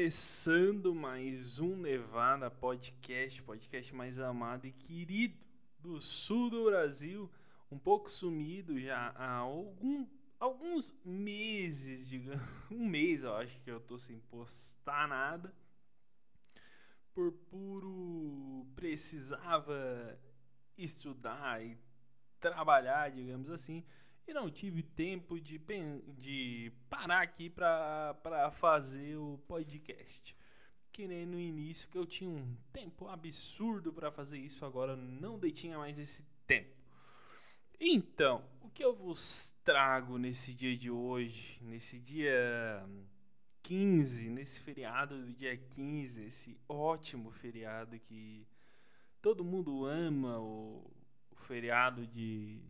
Começando mais um Nevada Podcast, podcast mais amado e querido do sul do Brasil, um pouco sumido já há algum, alguns meses, digamos, um mês eu acho que eu tô sem postar nada, por puro precisava estudar e trabalhar, digamos assim, e não tive tempo de, de parar aqui para fazer o podcast. Que nem no início que eu tinha um tempo absurdo para fazer isso, agora não detinha mais esse tempo. Então, o que eu vos trago nesse dia de hoje, nesse dia 15, nesse feriado do dia 15, esse ótimo feriado que todo mundo ama, o, o feriado de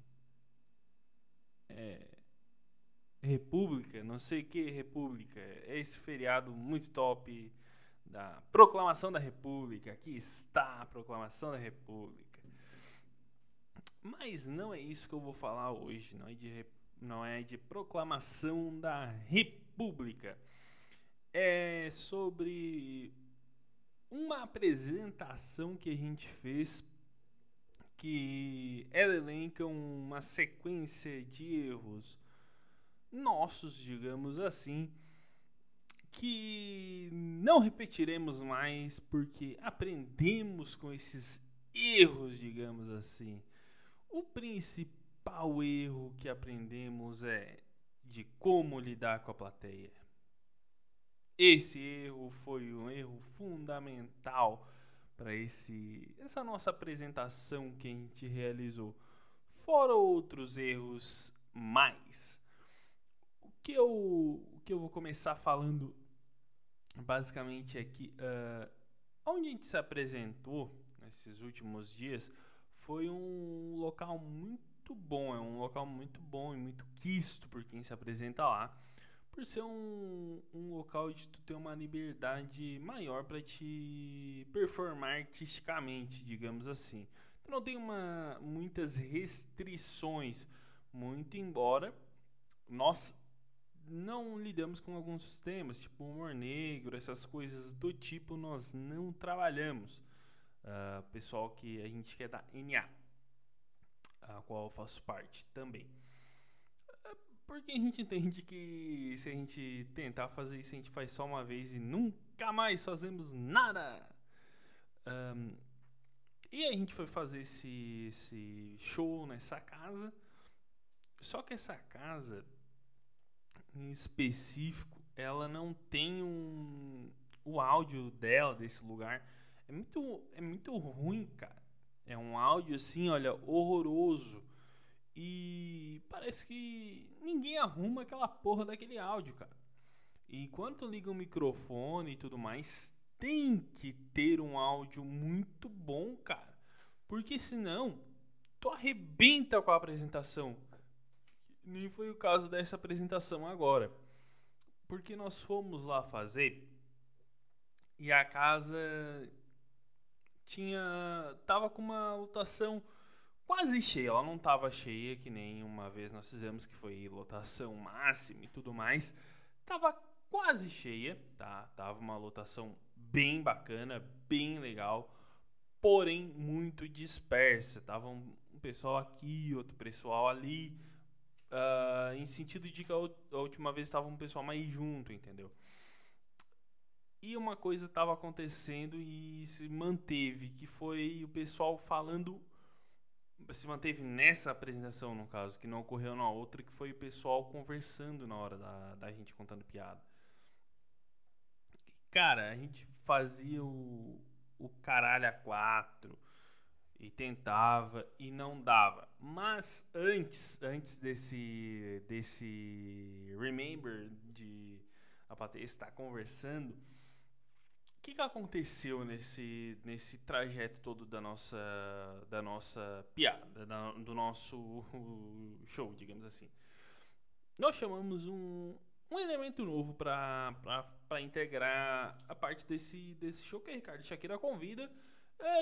é, República, não sei que República, é esse feriado muito top da Proclamação da República. Aqui está a Proclamação da República. Mas não é isso que eu vou falar hoje, não é de, não é de Proclamação da República. É sobre uma apresentação que a gente fez que ela elenca uma sequência de erros nossos, digamos assim, que não repetiremos mais porque aprendemos com esses erros, digamos assim. O principal erro que aprendemos é de como lidar com a plateia. Esse erro foi um erro fundamental para esse essa nossa apresentação que a gente realizou. Fora outros erros mais. O que eu, o que eu vou começar falando basicamente é que uh, onde a gente se apresentou nesses últimos dias foi um local muito bom, é um local muito bom e muito quisto por quem se apresenta lá por ser um, um local de tu ter uma liberdade maior para te performar artisticamente, digamos assim. Tu não tem uma, muitas restrições, muito embora nós não lidamos com alguns temas, tipo humor negro, essas coisas do tipo, nós não trabalhamos. Uh, pessoal que a gente quer da NA, a qual eu faço parte também. Porque a gente entende que se a gente tentar fazer isso, a gente faz só uma vez e nunca mais fazemos nada. Um, e a gente foi fazer esse, esse show nessa casa. Só que essa casa, em específico, ela não tem um. O áudio dela, desse lugar, é muito, é muito ruim, cara. É um áudio assim, olha, horroroso. Parece que ninguém arruma aquela porra daquele áudio, cara. Enquanto liga o microfone e tudo mais, tem que ter um áudio muito bom, cara. Porque senão, tu arrebenta com a apresentação. Nem foi o caso dessa apresentação agora. Porque nós fomos lá fazer e a casa tinha tava com uma lotação quase cheia. Ela não estava cheia, que nem uma vez nós fizemos, que foi lotação máxima e tudo mais. Tava quase cheia, tá? Tava uma lotação bem bacana, bem legal, porém muito dispersa. Tava um, pessoal aqui, outro pessoal ali, uh, em sentido de que a, última vez estava um pessoal mais junto, entendeu? E uma coisa estava acontecendo e se manteve, que foi o pessoal falando se manteve nessa apresentação, no caso, que não ocorreu na outra, que foi o pessoal conversando na hora da, da gente contando piada. E, cara, a gente fazia o, o caralho a quatro e tentava e não dava. Mas antes, antes desse desse remember de a plateia estar conversando, o que, que aconteceu nesse, nesse trajeto todo da nossa, da nossa piada, da, do nosso show, digamos assim? Nós chamamos um, um elemento novo para integrar a parte desse, desse show que a Ricardo Shakira convida.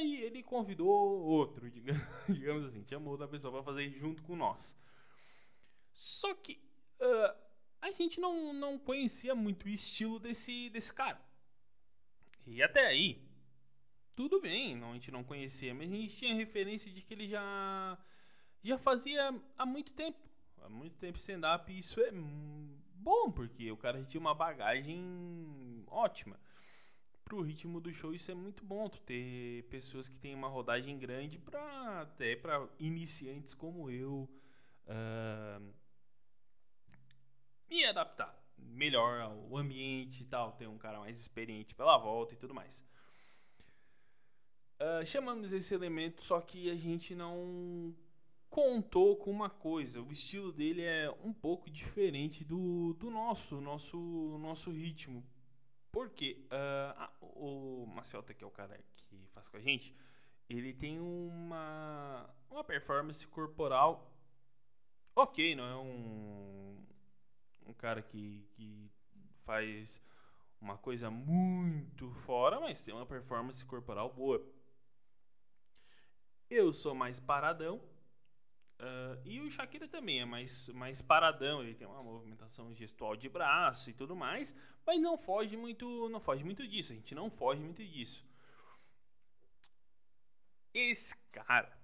E ele convidou outro, digamos assim, chamou outra pessoa para fazer junto com nós. Só que uh, a gente não, não conhecia muito o estilo desse, desse cara. E até aí, tudo bem, não, a gente não conhecia, mas a gente tinha referência de que ele já, já fazia há muito tempo. Há muito tempo stand-up. E isso é bom, porque o cara tinha uma bagagem ótima. Pro ritmo do show, isso é muito bom. Tu ter pessoas que têm uma rodagem grande para até para iniciantes como eu uh, me adaptar melhor ao ambiente e tal. Ter um cara mais experiente pela volta e tudo mais. Uh, chamamos esse elemento, só que a gente não contou com uma coisa. O estilo dele é um pouco diferente do, do nosso, nosso, nosso ritmo. Porque uh, o Macelta, que é o cara que faz com a gente, ele tem uma, uma performance corporal ok, não é um, um cara que, que faz uma coisa muito fora, mas tem uma performance corporal boa. Eu sou mais paradão. Uh, e o Shakira também é mais, mais paradão, ele tem uma movimentação gestual de braço e tudo mais, mas não foge muito, não foge muito disso, a gente não foge muito disso. Esse cara,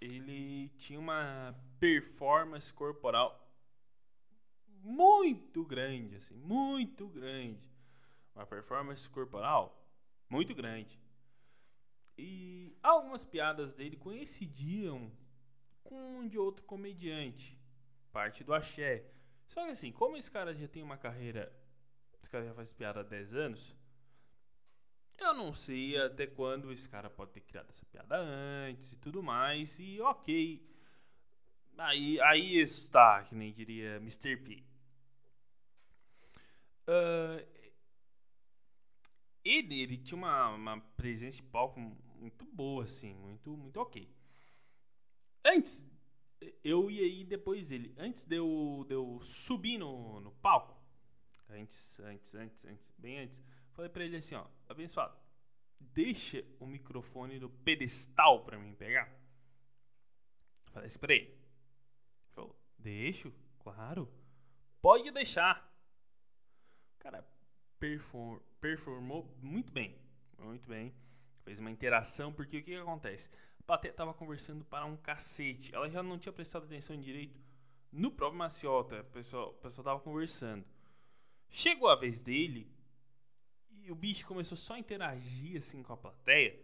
ele tinha uma performance corporal muito grande, assim, muito grande. Uma performance corporal muito grande. E algumas piadas dele coincidiam com um de outro comediante, parte do axé. Só que assim, como esse cara já tem uma carreira, esse cara já faz piada há 10 anos, eu não sei até quando esse cara pode ter criado essa piada antes e tudo mais, e ok. Aí, aí está, que nem diria Mr. P. Uh, ele, ele tinha uma, uma presença de palco muito boa, assim, muito, muito ok. Antes, eu ia ir depois dele. Antes de eu, de eu subir no, no palco, antes, antes, antes, antes, bem antes, falei pra ele assim, ó, abençoado, deixa o microfone no pedestal pra mim pegar. falei assim pra ele. Ele falou, deixo, claro, pode deixar. Cara, perform, performou muito bem, muito bem fez uma interação, porque o que, que acontece? A plateia tava conversando para um cacete. Ela já não tinha prestado atenção direito no próprio Maciota. O pessoal, o pessoal tava conversando. Chegou a vez dele e o bicho começou só a interagir assim com a plateia,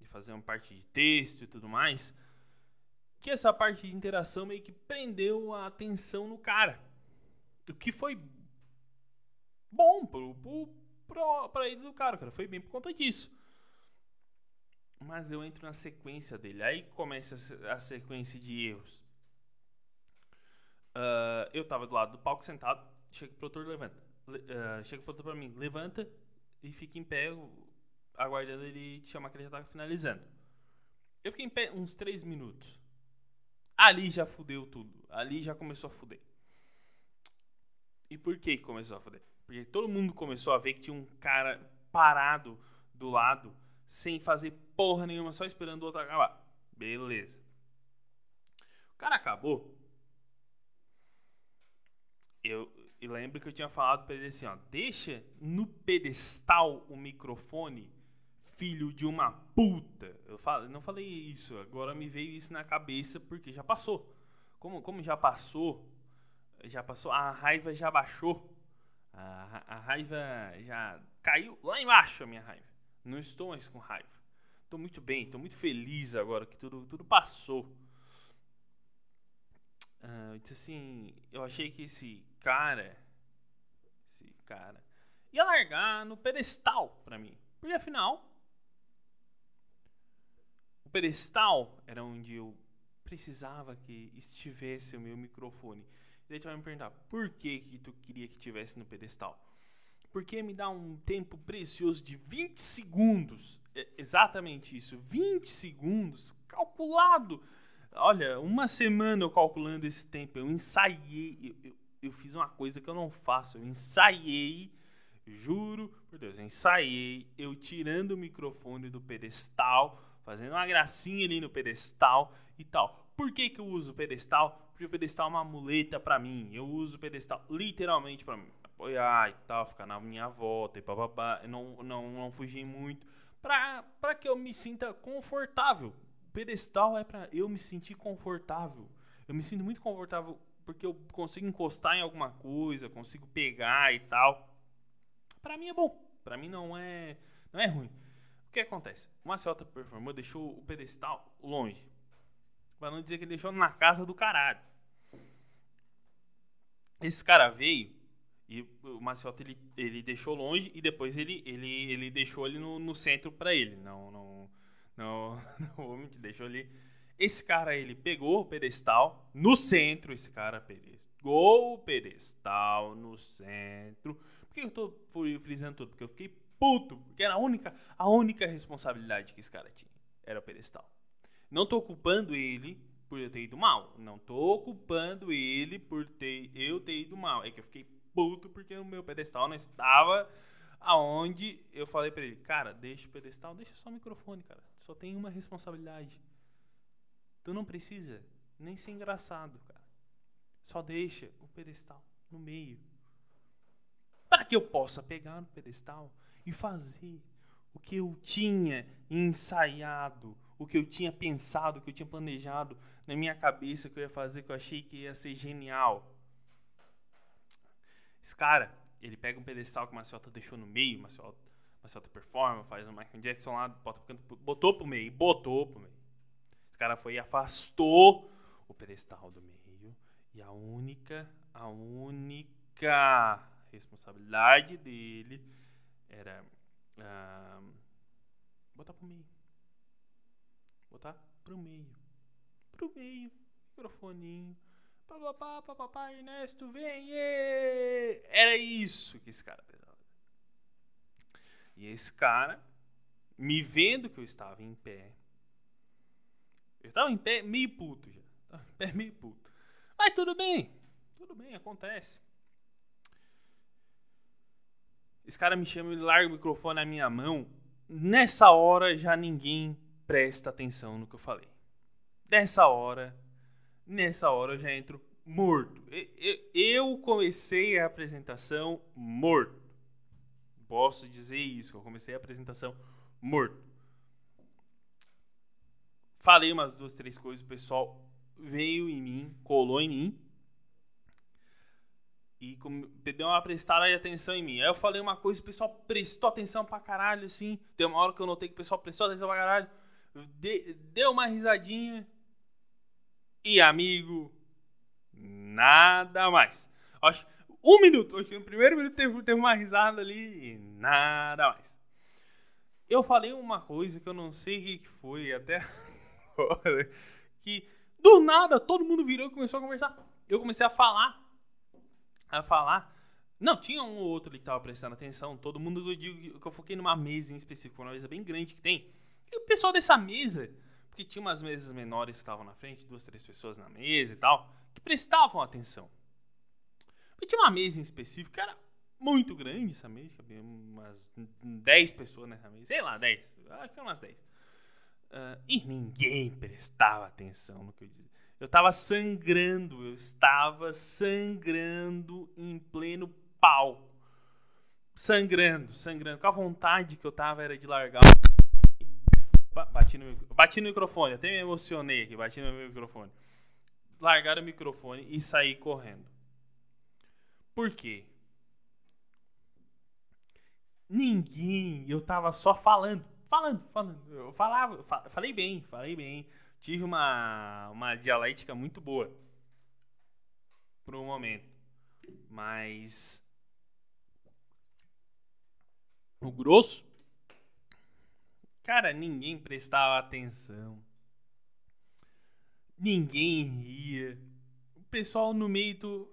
e fazer uma parte de texto e tudo mais. Que essa parte de interação meio que prendeu a atenção no cara. O que foi bom pro, pro, pro, pra ele do cara, cara. Foi bem por conta disso. Mas eu entro na sequência dele. Aí começa a sequência de erros. Uh, eu tava do lado do palco sentado. Chega o produtor, levanta. Uh, chega o produtor pra mim, levanta e fica em pé, aguardando ele te chamar que ele já tá finalizando. Eu fiquei em pé uns 3 minutos. Ali já fudeu tudo. Ali já começou a fuder. E por que começou a fuder? Porque todo mundo começou a ver que tinha um cara parado do lado sem fazer porra nenhuma, só esperando o outro acabar. Beleza. O cara acabou. Eu, eu lembro que eu tinha falado para ele assim, ó, deixa no pedestal o microfone, filho de uma puta. Eu falo, não falei isso, agora me veio isso na cabeça porque já passou. Como, como já passou, já passou, a raiva já baixou. A, a raiva já caiu lá embaixo a minha raiva. Não estou mais com raiva. Estou muito bem, estou muito feliz agora que tudo, tudo passou. Uh, eu disse assim, eu achei que esse cara, esse cara, ia largar no pedestal para mim. Porque afinal, o pedestal era onde eu precisava que estivesse o meu microfone. Daí tu vai me perguntar, por que que tu queria que tivesse no pedestal? porque me dá um tempo precioso de 20 segundos. É exatamente isso, 20 segundos calculado. Olha, uma semana eu calculando esse tempo, eu ensaiei, eu, eu, eu fiz uma coisa que eu não faço, eu ensaiei, juro por Deus, eu ensaiei eu tirando o microfone do pedestal, fazendo uma gracinha ali no pedestal e tal. Por que, que eu uso o pedestal? Porque o pedestal é uma muleta para mim. Eu uso o pedestal literalmente para apoiar e tal, ficar na minha volta e papapá. Não, não, não fugir muito pra, que eu me sinta confortável. O pedestal é pra eu me sentir confortável. Eu me sinto muito confortável porque eu consigo encostar em alguma coisa, consigo pegar e tal. Para mim é bom. Para mim não é não é ruim. O que acontece? O Maciota performou, deixou o pedestal longe. Pra não dizer que ele deixou na casa do caralho. Esse cara veio e o Maciota ele, ele deixou longe e depois ele, ele, ele deixou ele no, no centro para ele. Não, não, não, não, deixou ali. Esse cara ele pegou o pedestal no centro. Esse cara pegou o pedestal no centro. Por que eu tô frisando tudo? Porque eu fiquei puto. Porque era a única, a única responsabilidade que esse cara tinha. Era o pedestal. Não tô culpando ele por eu ter ido mal. Não tô culpando ele por ter eu ter ido mal. É que eu fiquei puto porque o meu pedestal não estava aonde eu falei para ele, cara, deixa o pedestal, deixa só o microfone, cara. Só tem uma responsabilidade. Tu não precisa nem ser engraçado, cara. Só deixa o pedestal no meio. Para que eu possa pegar no pedestal e fazer o que eu tinha ensaiado, o que eu tinha pensado, o que eu tinha planejado na minha cabeça que eu ia fazer, que eu achei que ia ser genial. Esse cara, ele pega um pedestal que o Maciota deixou no meio, o Maciota, Maciota performa, faz um Michael Jackson lá, bota, botou pro meio, botou pro meio. Esse cara foi e afastou o pedestal do meio. E a única, a única responsabilidade dele era uh, botar pro meio. Botar pro meio. Pro meio. Microfoninho. Papapá, papapá, Ernesto, vem! Era isso que esse cara precisava. E esse cara, me vendo que eu estava em pé, eu estava em pé meio puto já. Estava em pé meio puto. Mas tudo bem. Tudo bem, acontece. Esse cara me chama, ele larga o microfone na minha mão. Nessa hora já ninguém presta atenção no que eu falei. Nessa hora, nessa hora eu já entro morto. Eu comecei a apresentação morto. Posso dizer isso, eu comecei a apresentação morto. Falei umas duas, três coisas, o pessoal veio em mim, colou em mim e deu uma prestada de atenção em mim. Aí eu falei uma coisa, o pessoal prestou atenção pra caralho, assim. Tem uma hora que eu notei que o pessoal prestou atenção pra caralho. De, deu uma risadinha. E amigo, nada mais. Acho um minuto, acho que no primeiro minuto teve, teve uma risada ali e nada mais. Eu falei uma coisa que eu não sei o que foi até agora. Que do nada todo mundo virou e começou a conversar. Eu comecei a falar a falar. Não, tinha um ou outro ali que tava prestando atenção. Todo mundo, eu digo que eu foquei numa mesa em específico, uma mesa bem grande que tem. E o pessoal dessa mesa, porque tinha umas mesas menores que estavam na frente, duas, três pessoas na mesa e tal, que prestavam atenção. E tinha uma mesa em específico que era muito grande essa mesa, cabia umas 10 pessoas nessa mesa, sei lá, 10, acho que umas 10. Uh, ah, e ninguém prestava atenção no que eu dizia. Eu estava sangrando, eu estava sangrando em pleno palco. Sangrando, sangrando. Com a vontade que eu tava era de largar. Bati no, bati no microfone, até me emocionei aqui, bati no microfone. Largar o microfone e sair correndo. Por quê? Ninguém, eu tava só falando, falando, falando. Eu falava, falei bem, falei bem tive uma, uma dialética muito boa por um momento. Mas o grosso, cara, ninguém prestava atenção. Ninguém ria. O pessoal no meio do.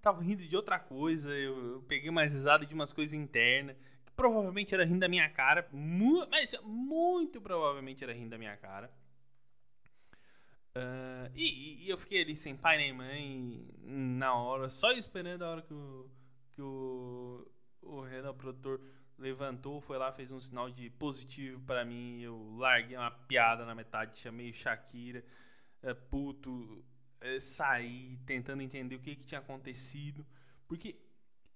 Tava rindo de outra coisa. Eu, peguei mais risada de umas coisas internas provavelmente era rindo da minha cara, mas muito provavelmente era rindo da minha cara. Uh, e, e, eu fiquei ali sem pai nem mãe na hora, só esperando a hora que o, que o, o Renan, o produtor, levantou, foi lá, fez um sinal de positivo para mim. Eu larguei uma piada na metade, chamei Shakira, é, puto, é, saí tentando entender o que, que tinha acontecido, Porque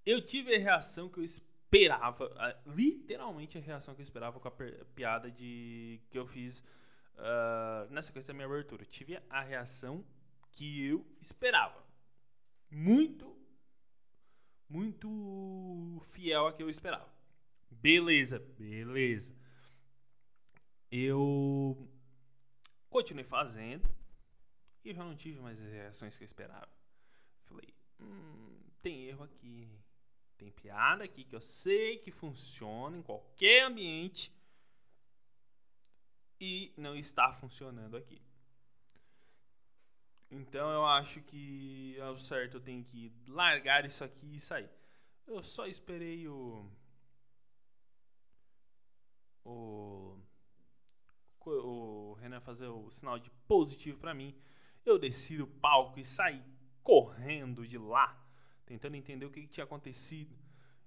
eu tive a reação que eu esperava, literalmente a reação que eu esperava com a piada de que eu fiz uh, na sequência da minha abertura. Eu tive a reação que eu esperava. Muito, muito fiel a que eu esperava. Beleza, beleza. Eu continuei fazendo e já não tive mais as reações que eu esperava. Falei, hum, tem erro aqui. Tem piada aqui que eu sei que funciona em qualquer ambiente e não está funcionando aqui. Então eu acho que ao certo eu tenho que largar isso aqui e sair. Eu só esperei o o o Renan fazer o sinal de positivo para mim. Eu desci do palco e saí correndo de lá, tentando entender o que, que tinha acontecido.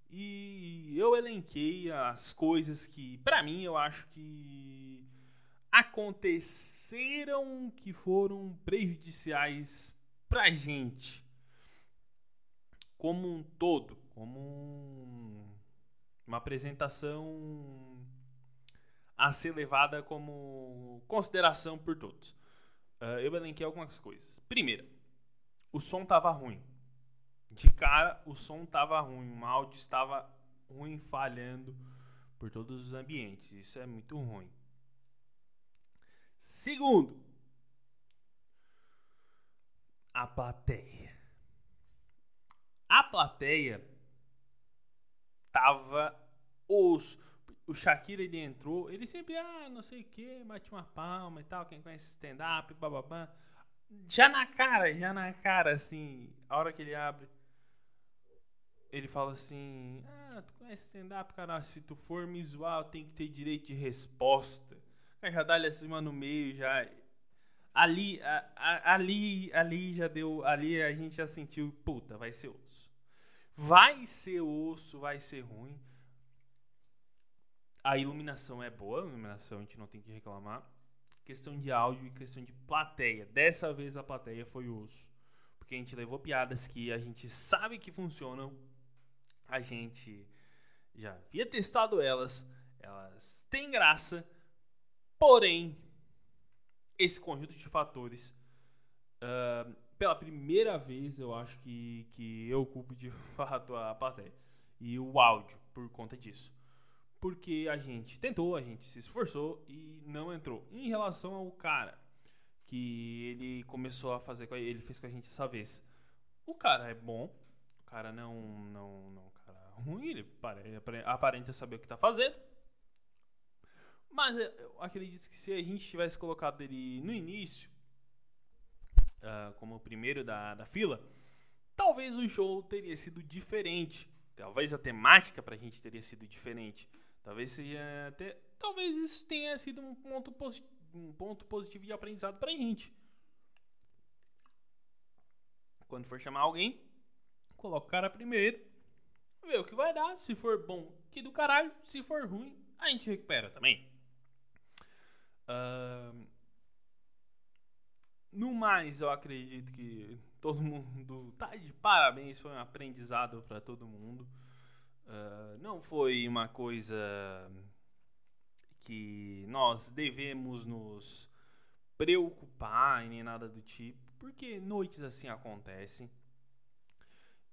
E eu elenquei as coisas que, para mim, eu acho que aconteceram que foram prejudiciais pra gente como um todo, como um, uma apresentação a ser levada como consideração por todos. Uh, eu elenquei algumas coisas. Primeira, o som tava ruim. De cara, o som tava ruim, o áudio estava ruim, falhando por todos os ambientes. Isso é muito ruim. Segundo, a plateia. A plateia tava os o Shakira ele entrou, ele sempre, ah, não sei o que, bate uma palma e tal, quem conhece stand-up, bababá. Já na cara, já na cara, assim, a hora que ele abre, ele fala assim, ah, tu conhece stand-up, cara, se tu for me zoar, tem que ter direito de resposta. Já dá ele acima no meio, já... Ali, a, a, ali, ali já deu, ali a gente já sentiu, puta, vai ser osso. Vai ser osso, vai ser ruim a iluminação é boa, a iluminação a gente não tem que reclamar. Questão de áudio e questão de plateia. Dessa vez a plateia foi osso. Porque a gente levou piadas que a gente sabe que funcionam. A gente já havia testado elas. Elas têm graça. Porém, esse conjunto de fatores. Uh, pela primeira vez, eu acho que, que eu culpo de fato a plateia. E o áudio por conta disso porque a gente tentou, a gente se esforçou e não entrou. Em relação ao cara que ele começou a fazer, ele fez com a gente essa vez. O cara é bom, o cara não, não, não, cara é ruim, ele aparenta saber o que está fazendo. Mas eu acredito que se a gente tivesse colocado ele no início, uh, como o primeiro da, da fila, talvez o show teria sido diferente. Talvez a temática pra gente teria sido diferente. Talvez seja até. Talvez isso tenha sido um ponto, posi um ponto positivo de aprendizado pra gente. Quando for chamar alguém, coloca o cara primeiro, vê o que vai dar. Se for bom, que do caralho. Se for ruim, a gente recupera também. Uh, no mais, eu acredito que todo mundo tá de parabéns. Foi um aprendizado para todo mundo. Uh, não foi uma coisa que nós devemos nos preocupar nem nada do tipo, porque noites assim acontecem.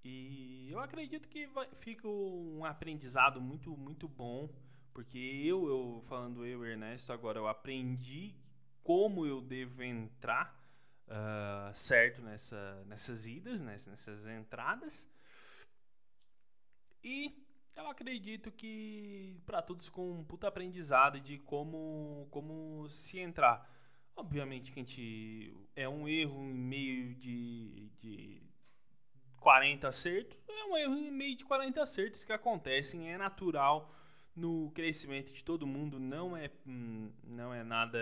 E eu acredito que vai, fica um aprendizado muito, muito bom, porque eu, eu falando eu, Ernesto, agora eu aprendi como eu devo entrar uh, certo nessa, nessas idas, nessas, nessas entradas. E eu acredito que para todos com um puta aprendizado de como, como se entrar. Obviamente que a gente é um erro em meio de, de 40 acertos, é um erro em meio de 40 acertos que acontecem, é natural no crescimento de todo mundo, não é, hum, não é nada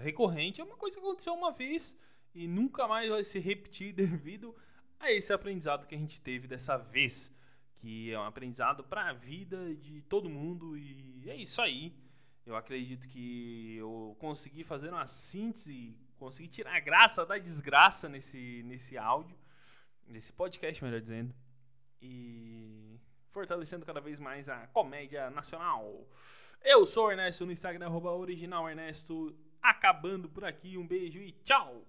recorrente, é uma coisa que aconteceu uma vez e nunca mais vai se repetir devido a esse aprendizado que a gente teve dessa vez que é um aprendizado para a vida de todo mundo e é isso aí. Eu acredito que eu consegui fazer uma síntese, consegui tirar a graça da desgraça nesse, nesse áudio, nesse podcast, melhor dizendo. e fortalecendo cada vez mais a comédia nacional. Eu sou o Ernesto no Instagram, arroba original Ernesto. Acabando por aqui, um beijo e tchau!